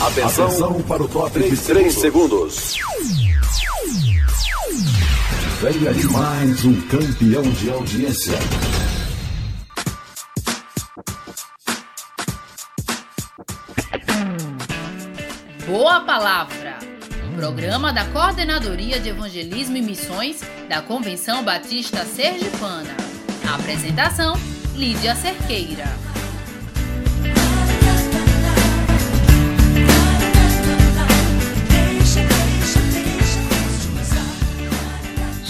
Atenção, Atenção para o top de 3 segundos. Venha de mais um campeão de audiência. Boa Palavra. Programa da Coordenadoria de Evangelismo e Missões da Convenção Batista Sergipana. apresentação: Lídia Cerqueira.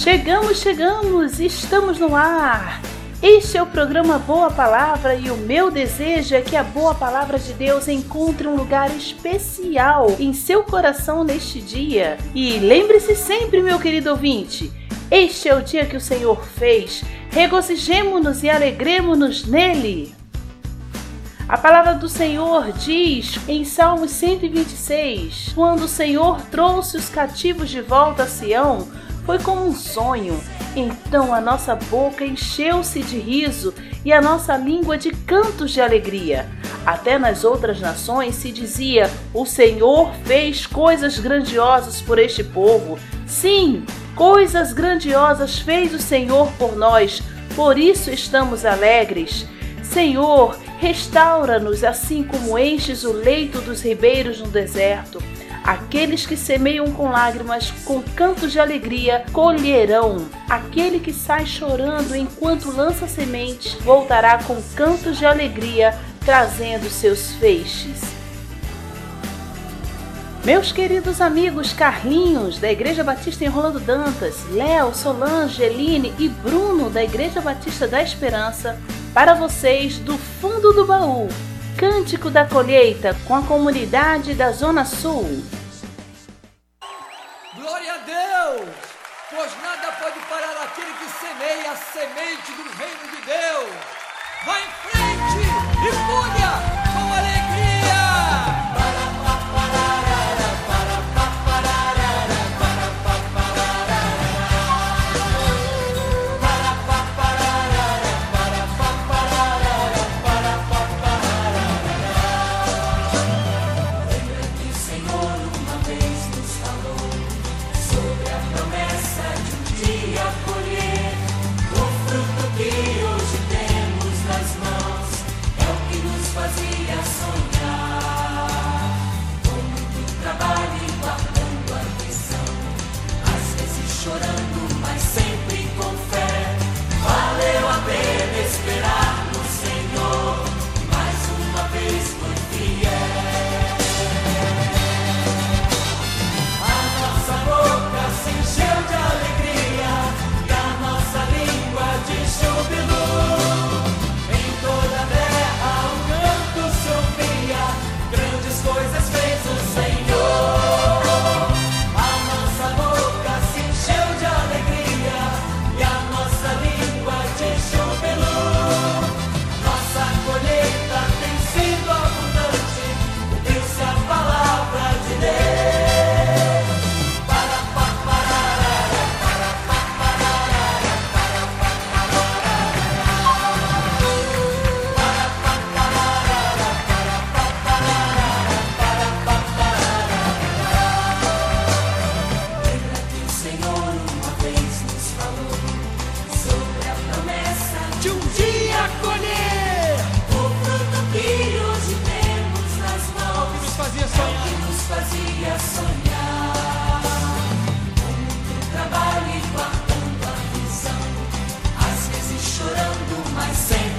Chegamos, chegamos, estamos no ar. Este é o programa Boa Palavra e o meu desejo é que a Boa Palavra de Deus encontre um lugar especial em seu coração neste dia. E lembre-se sempre, meu querido ouvinte, este é o dia que o Senhor fez. Regozijemo-nos e alegremos-nos nele. A palavra do Senhor diz em Salmos 126: Quando o Senhor trouxe os cativos de volta a Sião, foi como um sonho. Então a nossa boca encheu-se de riso e a nossa língua de cantos de alegria. Até nas outras nações se dizia: O Senhor fez coisas grandiosas por este povo. Sim, coisas grandiosas fez o Senhor por nós, por isso estamos alegres. Senhor, restaura-nos assim como enches o leito dos ribeiros no deserto. Aqueles que semeiam com lágrimas, com cantos de alegria, colherão. Aquele que sai chorando enquanto lança semente, voltará com cantos de alegria, trazendo seus feixes. Meus queridos amigos Carlinhos, da Igreja Batista em Rolando Dantas, Léo, Solange, Eline e Bruno, da Igreja Batista da Esperança, para vocês do fundo do baú Cântico da Colheita com a comunidade da Zona Sul. Glória a Deus! Pois nada pode parar aquele que semeia a semente do reino de Deus. Vá em frente e colha! fazia. same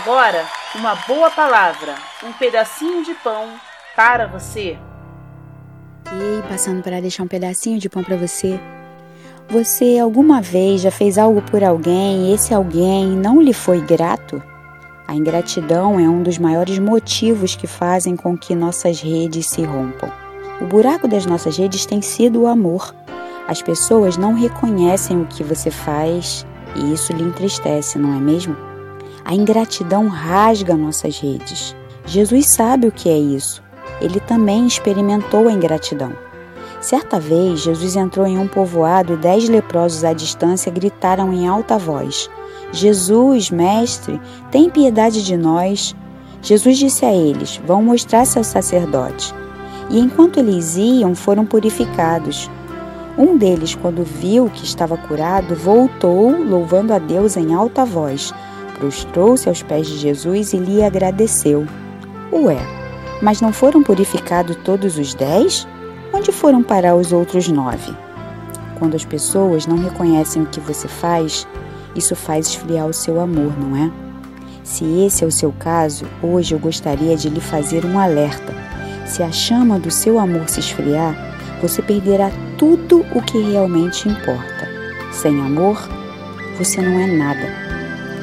agora, uma boa palavra, um pedacinho de pão para você. Ei, passando para deixar um pedacinho de pão para você. Você alguma vez já fez algo por alguém e esse alguém não lhe foi grato? A ingratidão é um dos maiores motivos que fazem com que nossas redes se rompam. O buraco das nossas redes tem sido o amor. As pessoas não reconhecem o que você faz e isso lhe entristece, não é mesmo? A ingratidão rasga nossas redes. Jesus sabe o que é isso. Ele também experimentou a ingratidão. Certa vez, Jesus entrou em um povoado e dez leprosos à distância gritaram em alta voz: Jesus, mestre, tem piedade de nós. Jesus disse a eles: Vão mostrar-se ao sacerdote. E enquanto eles iam, foram purificados. Um deles, quando viu que estava curado, voltou, louvando a Deus em alta voz prostrou-se aos pés de Jesus e lhe agradeceu. Ué, mas não foram purificados todos os dez? Onde foram parar os outros nove? Quando as pessoas não reconhecem o que você faz, isso faz esfriar o seu amor, não é? Se esse é o seu caso, hoje eu gostaria de lhe fazer um alerta. Se a chama do seu amor se esfriar, você perderá tudo o que realmente importa. Sem amor, você não é nada.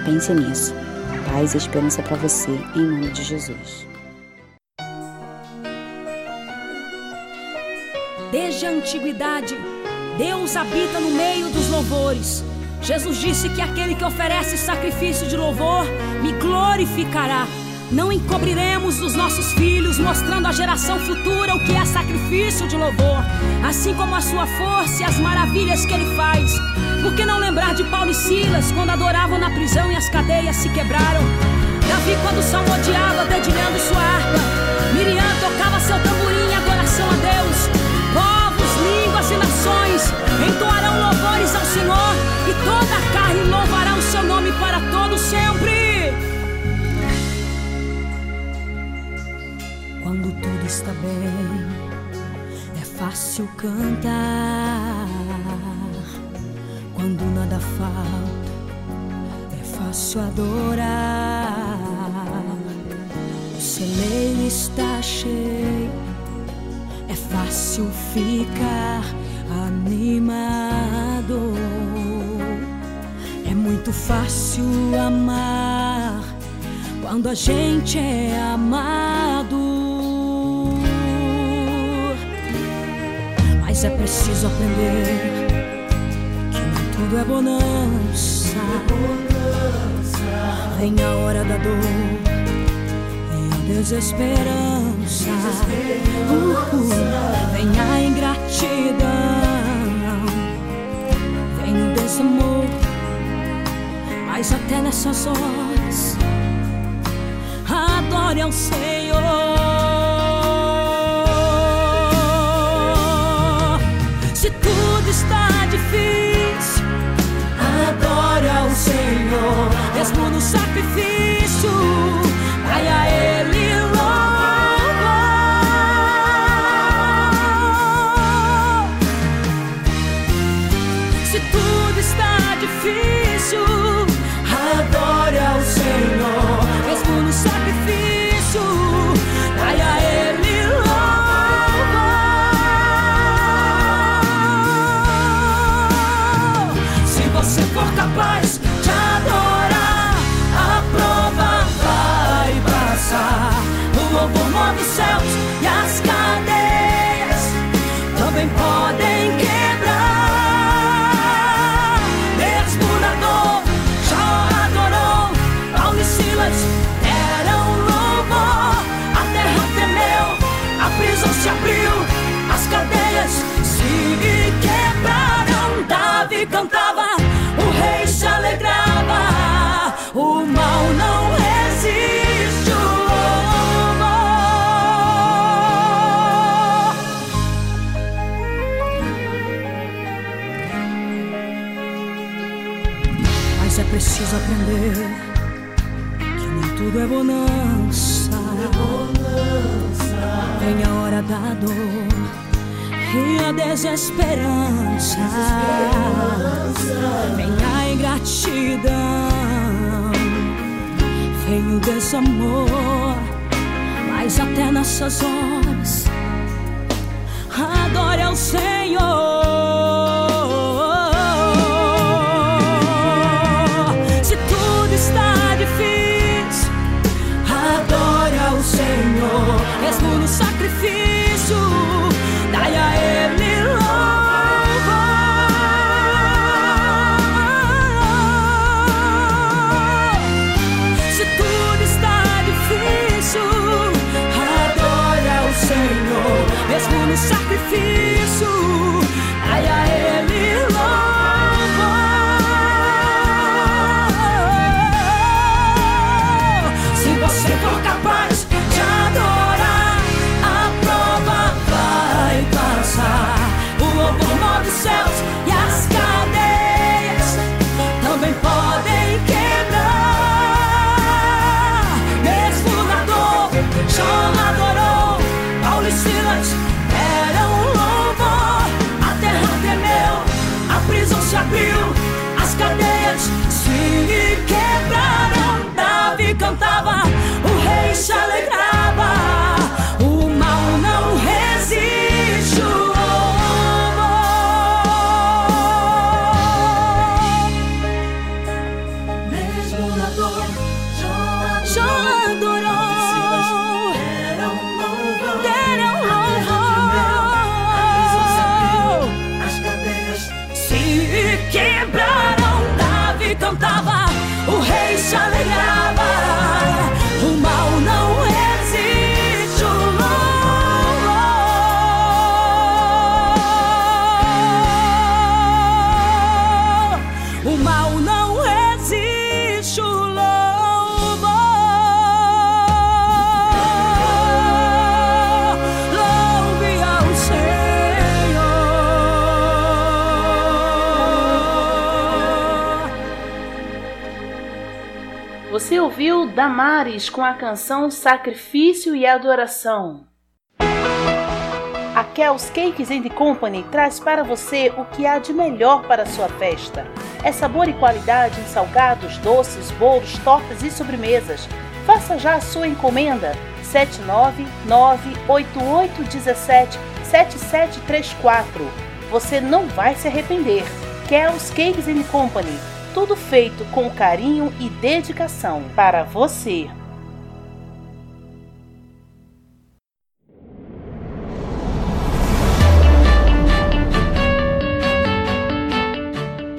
Pense nisso. Paz e esperança para você, em nome de Jesus. Desde a antiguidade, Deus habita no meio dos louvores. Jesus disse que aquele que oferece sacrifício de louvor me glorificará. Não encobriremos dos nossos filhos, mostrando à geração futura o que é sacrifício de louvor, assim como a sua força e as maravilhas que ele faz. Por que não lembrar de Paulo e Silas quando adoravam na prisão e as cadeias se quebraram? Davi, quando salmodiava, dedilhando sua harpa. Miriam tocava seu tamborim em adoração a Deus. Está bem, é fácil cantar. Quando nada falta, é fácil adorar. O celeiro está cheio, é fácil ficar animado. É muito fácil amar quando a gente é amado. Mas é preciso aprender que nem tudo é bonança. Vem a hora da dor e a desesperança. Uh, vem a ingratidão, vem o desamor. Mas até nessas horas, adore ao Senhor. Senhor, mesmo no sacrifício, vai a Ele preciso aprender que nem tudo é bonança. Vem a hora da dor e a desesperança. Vem a ingratidão. vem o desamor, mas até nessas horas, adore ao Senhor. Damares com a canção Sacrifício e Adoração. A Kel's Cakes and Company traz para você o que há de melhor para a sua festa. É sabor e qualidade em salgados, doces, bolos, tortas e sobremesas. Faça já a sua encomenda 79988177734. Você não vai se arrepender. Kel's Cakes and Company tudo feito com carinho e dedicação para você.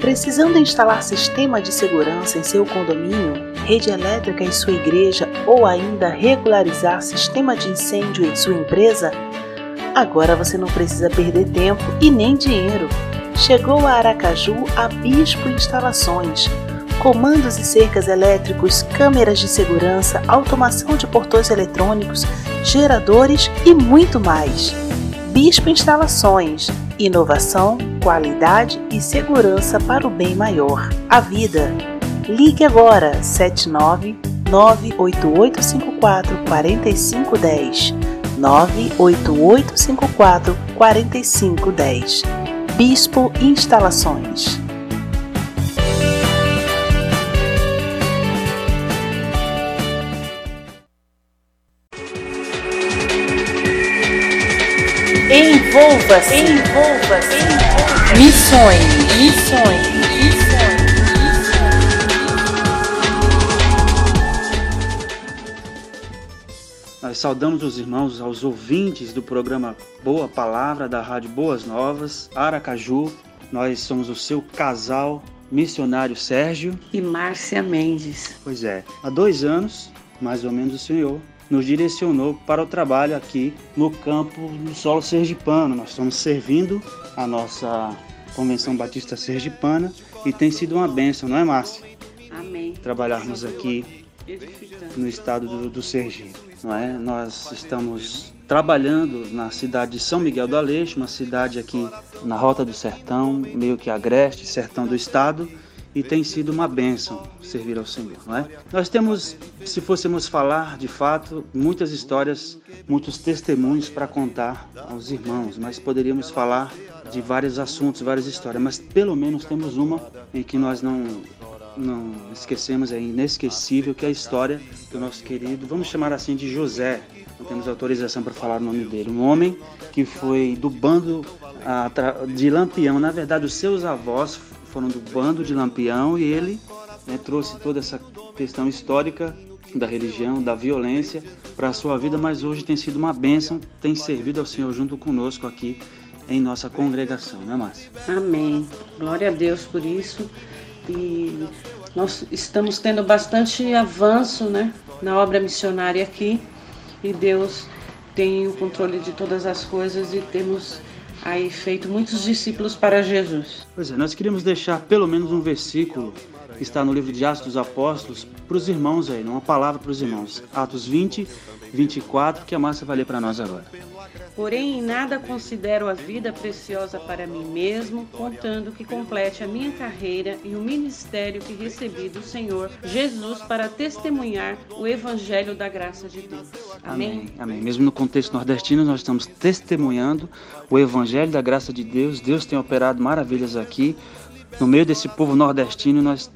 Precisando instalar sistema de segurança em seu condomínio, rede elétrica em sua igreja ou ainda regularizar sistema de incêndio em sua empresa? Agora você não precisa perder tempo e nem dinheiro chegou a Aracaju a Bispo Instalações. Comandos e cercas elétricos, câmeras de segurança, automação de portões eletrônicos, geradores e muito mais. Bispo Instalações. Inovação, qualidade e segurança para o bem maior. A vida. Ligue agora 79 98854 4510 98854 4510 Bispo Instalações. Envolva-se, envolva-se, envolva Missões, missões, missões. Saudamos os irmãos, aos ouvintes do programa Boa Palavra da Rádio Boas Novas, Aracaju. Nós somos o seu casal missionário Sérgio e Márcia Mendes. Pois é, há dois anos, mais ou menos, o Senhor nos direcionou para o trabalho aqui no campo do solo sergipano. Nós estamos servindo a nossa Convenção Batista Sergipana e tem sido uma bênção, não é, Márcia? Amém. Trabalharmos aqui no estado do, do Sergipe não é? Nós estamos trabalhando na cidade de São Miguel do Aleixo, uma cidade aqui na Rota do Sertão, meio que agreste, sertão do estado, e tem sido uma bênção servir ao Senhor, não é? Nós temos, se fôssemos falar de fato, muitas histórias, muitos testemunhos para contar aos irmãos, mas poderíamos falar de vários assuntos, várias histórias, mas pelo menos temos uma em que nós não não esquecemos, é inesquecível, que é a história do nosso querido, vamos chamar assim de José, não temos autorização para falar o nome dele, um homem que foi do bando de Lampião, na verdade os seus avós foram do bando de Lampião e ele né, trouxe toda essa questão histórica da religião, da violência para a sua vida, mas hoje tem sido uma bênção, tem servido ao Senhor junto conosco aqui em nossa congregação, né, Márcia? Amém. Glória a Deus por isso. E nós estamos tendo bastante avanço, né, na obra missionária aqui. E Deus tem o controle de todas as coisas e temos aí feito muitos discípulos para Jesus. Pois é, nós queríamos deixar pelo menos um versículo está no livro de Atos dos Apóstolos para os irmãos aí, uma palavra para os irmãos. Atos 20, 24, que a Márcia vai ler para nós agora. Porém, em nada considero a vida preciosa para mim mesmo, contando que complete a minha carreira e o ministério que recebi do Senhor Jesus para testemunhar o evangelho da graça de Deus. Amém. Amém. Amém. Mesmo no contexto nordestino, nós estamos testemunhando o evangelho da graça de Deus. Deus tem operado maravilhas aqui. No meio desse povo nordestino, nós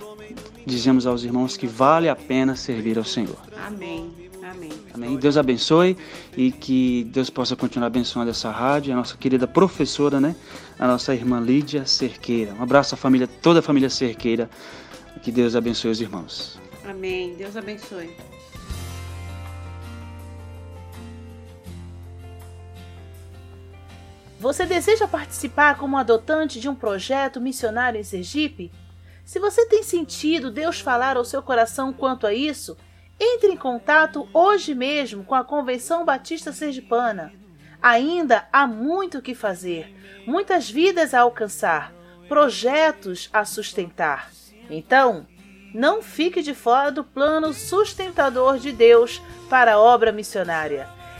dizemos aos irmãos que vale a pena servir ao Senhor. Amém. Amém. Amém. Deus abençoe e que Deus possa continuar abençoando essa rádio, a nossa querida professora, né? A nossa irmã Lídia Cerqueira. Um abraço à família, toda a família Cerqueira. Que Deus abençoe os irmãos. Amém. Deus abençoe. Você deseja participar como adotante de um projeto missionário em Sergipe? Se você tem sentido Deus falar ao seu coração quanto a isso, entre em contato hoje mesmo com a Convenção Batista Sergipana. Ainda há muito o que fazer, muitas vidas a alcançar, projetos a sustentar. Então, não fique de fora do plano sustentador de Deus para a obra missionária.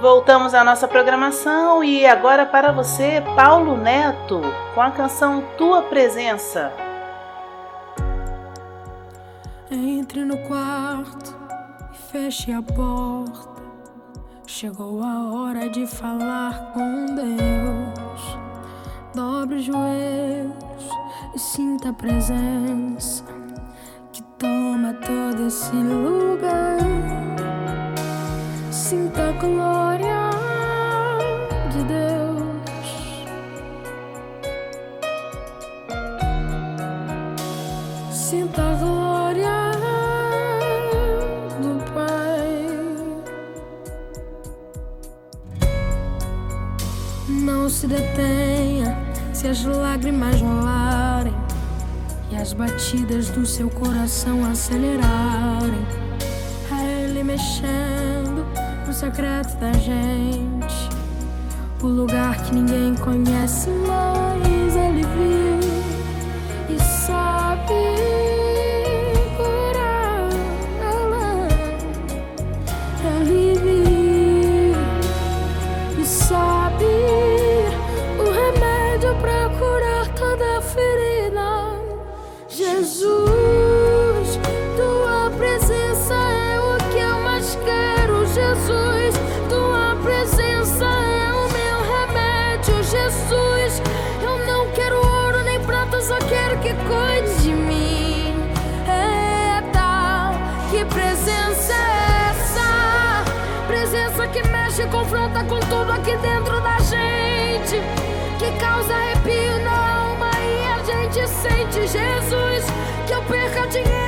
Voltamos à nossa programação e agora para você, Paulo Neto, com a canção Tua Presença. Entre no quarto e feche a porta. Chegou a hora de falar com Deus. Dobre os joelhos e sinta a presença que toma todo esse lugar. Sinta a glória de Deus. Sinta a glória do Pai. Não se detenha se as lágrimas rolarem e as batidas do seu coração acelerarem. Secreto da gente, o lugar que ninguém conhece, mas Ele viu confronta com tudo aqui dentro da gente. Que causa arrepio na alma e a gente sente Jesus. Que eu perca dinheiro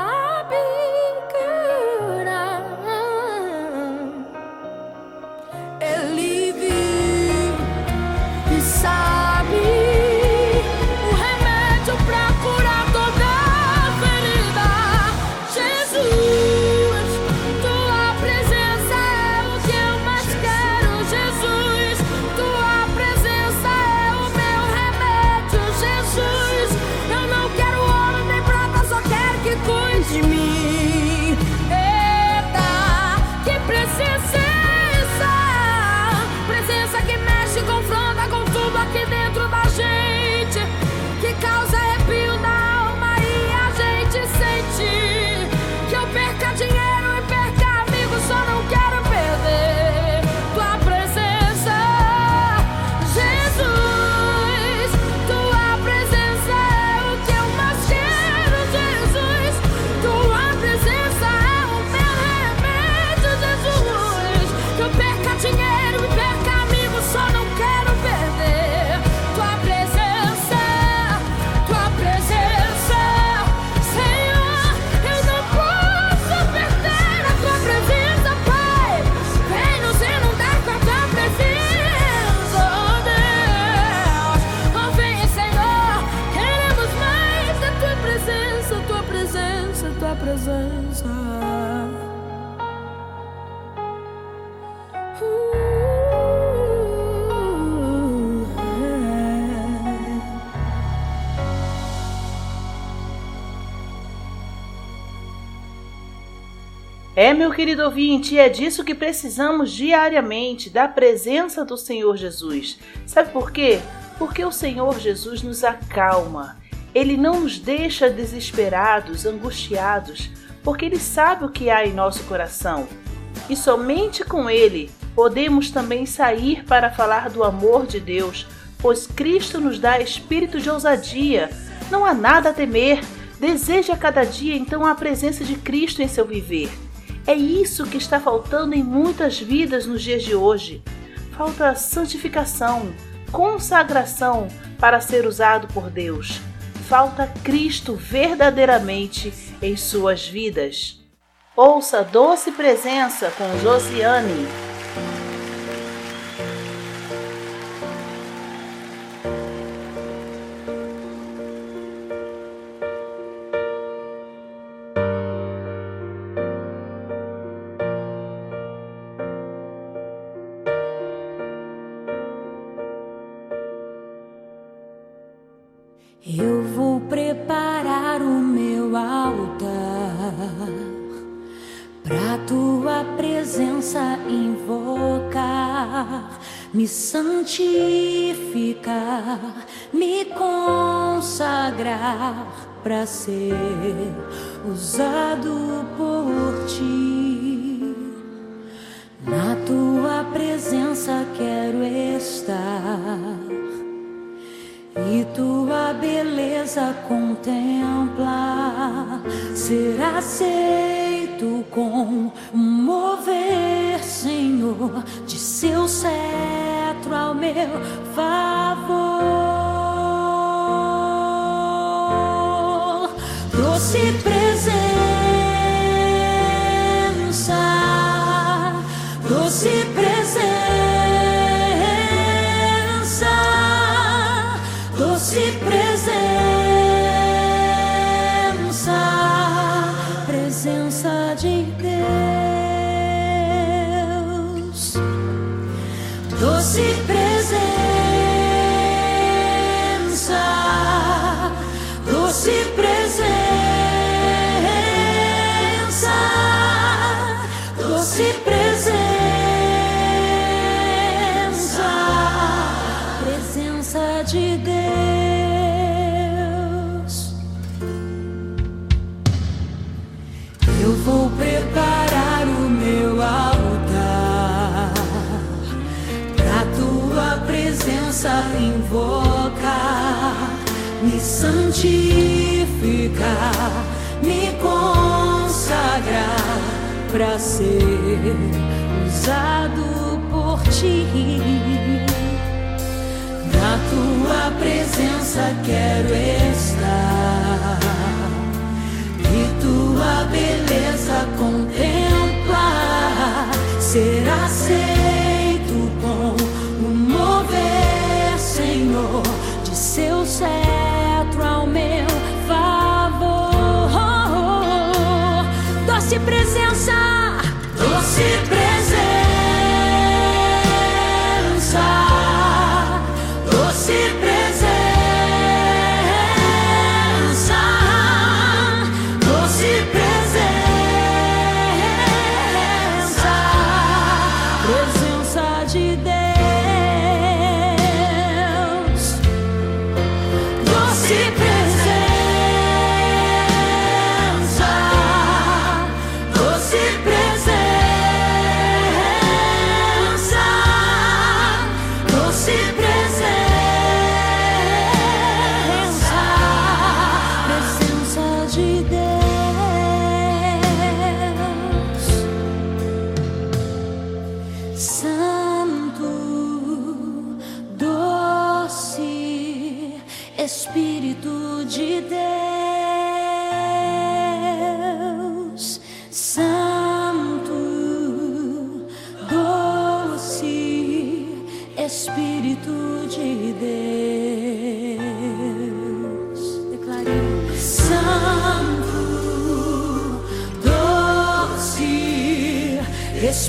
É, meu querido ouvinte, é disso que precisamos diariamente, da presença do Senhor Jesus. Sabe por quê? Porque o Senhor Jesus nos acalma. Ele não nos deixa desesperados, angustiados, porque Ele sabe o que há em nosso coração. E somente com Ele podemos também sair para falar do amor de Deus, pois Cristo nos dá espírito de ousadia. Não há nada a temer. Deseje a cada dia então a presença de Cristo em seu viver. É isso que está faltando em muitas vidas nos dias de hoje. Falta santificação, consagração para ser usado por Deus. Falta Cristo verdadeiramente em suas vidas. Ouça Doce Presença com Josiane. Ser aceito com mover, Senhor, de seu cetro ao meu favor. Eu vou preparar o meu altar pra tua presença invocar, me santificar, me consagar para ser usado por ti. Na tua presença quero estar beleza contemplar. Ser aceito com o mover, Senhor, de seu cetro ao meu favor. Doce presença, doce presença.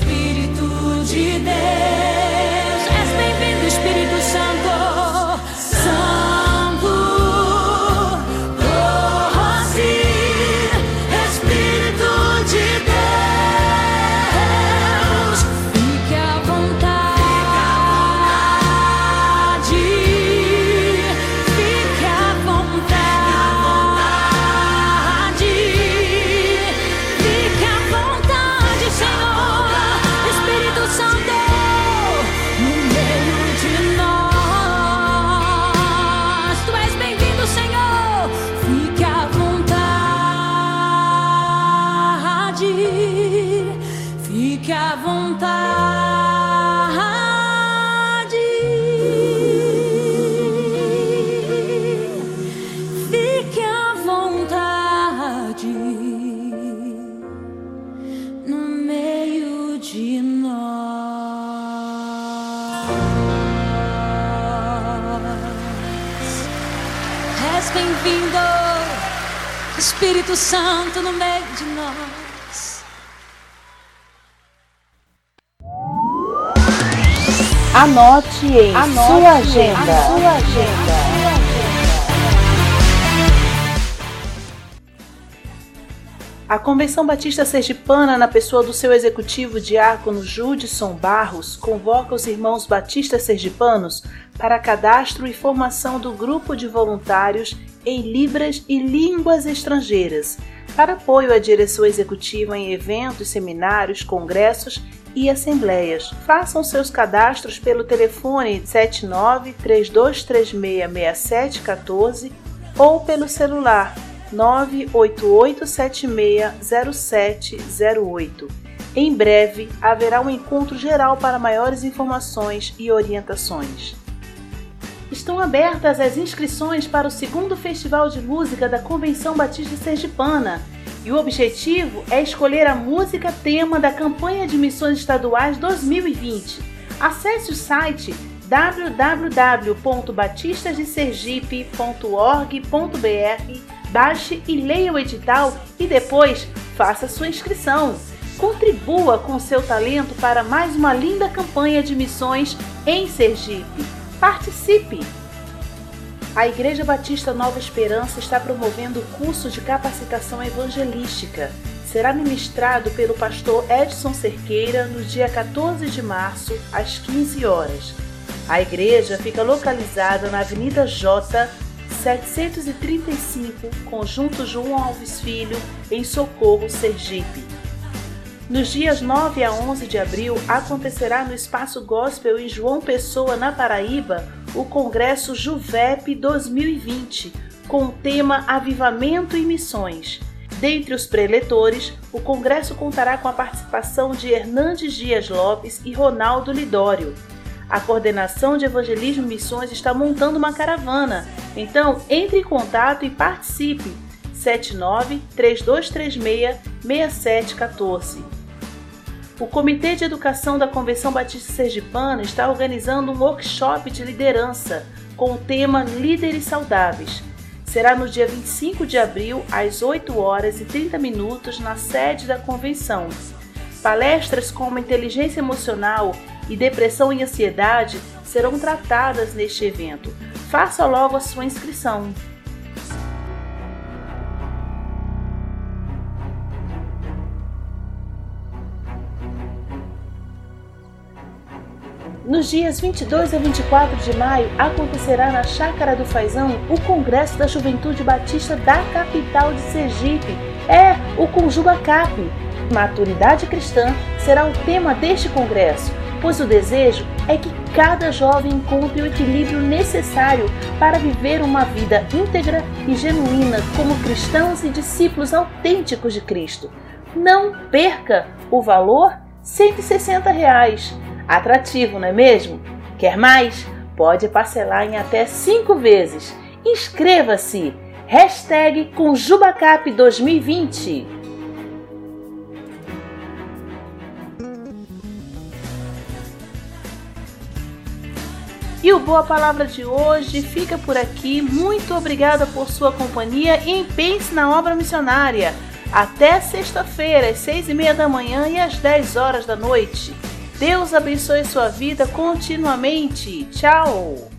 Espírito de Deus, és bem-vindo, Espírito Santo, bem-vindo, Espírito Santo, no meio de nós. Anote em sua agenda. sua agenda. A Convenção Batista Sergipana, na pessoa do seu executivo diácono Judson Barros, convoca os irmãos batistas sergipanos para cadastro e formação do grupo de voluntários em Libras e Línguas Estrangeiras, para apoio à direção executiva em eventos, seminários, congressos e assembleias. Façam seus cadastros pelo telefone 79 3236 6714 ou pelo celular 988760708. Em breve haverá um encontro geral para maiores informações e orientações. Estão abertas as inscrições para o segundo Festival de Música da Convenção Batista Sergipana e o objetivo é escolher a música tema da campanha de missões estaduais 2020. Acesse o site www.batistasdesergipe.org.br, baixe e leia o edital e depois faça sua inscrição. Contribua com seu talento para mais uma linda campanha de missões em Sergipe. Participe! A Igreja Batista Nova Esperança está promovendo o curso de capacitação evangelística. Será ministrado pelo pastor Edson Cerqueira no dia 14 de março, às 15 horas. A igreja fica localizada na Avenida J, 735, Conjunto João Alves Filho, em Socorro, Sergipe. Nos dias 9 a 11 de abril acontecerá no Espaço Gospel em João Pessoa, na Paraíba, o Congresso Juvep 2020, com o tema Avivamento e Missões. Dentre os preletores, o congresso contará com a participação de Hernandes Dias Lopes e Ronaldo Lidório. A coordenação de evangelismo e missões está montando uma caravana, então entre em contato e participe. 79 3236 6714. O Comitê de Educação da Convenção Batista Sergipana está organizando um workshop de liderança com o tema Líderes Saudáveis. Será no dia 25 de abril, às 8 horas e 30 minutos, na sede da convenção. Palestras como inteligência emocional e depressão e ansiedade serão tratadas neste evento. Faça logo a sua inscrição. Nos dias 22 a 24 de maio acontecerá na Chácara do Faisão o Congresso da Juventude Batista da capital de Sergipe. É o Conjuga Cap. Maturidade cristã será o tema deste congresso, pois o desejo é que cada jovem encontre o equilíbrio necessário para viver uma vida íntegra e genuína como cristãos e discípulos autênticos de Cristo. Não perca o valor R$ 160. Reais Atrativo, não é mesmo? Quer mais? Pode parcelar em até 5 vezes. Inscreva-se! Hashtag Conjubacap 2020 E o Boa Palavra de hoje fica por aqui. Muito obrigada por sua companhia e pense na obra missionária. Até sexta-feira, às seis e meia da manhã e às 10 horas da noite. Deus abençoe sua vida continuamente. Tchau!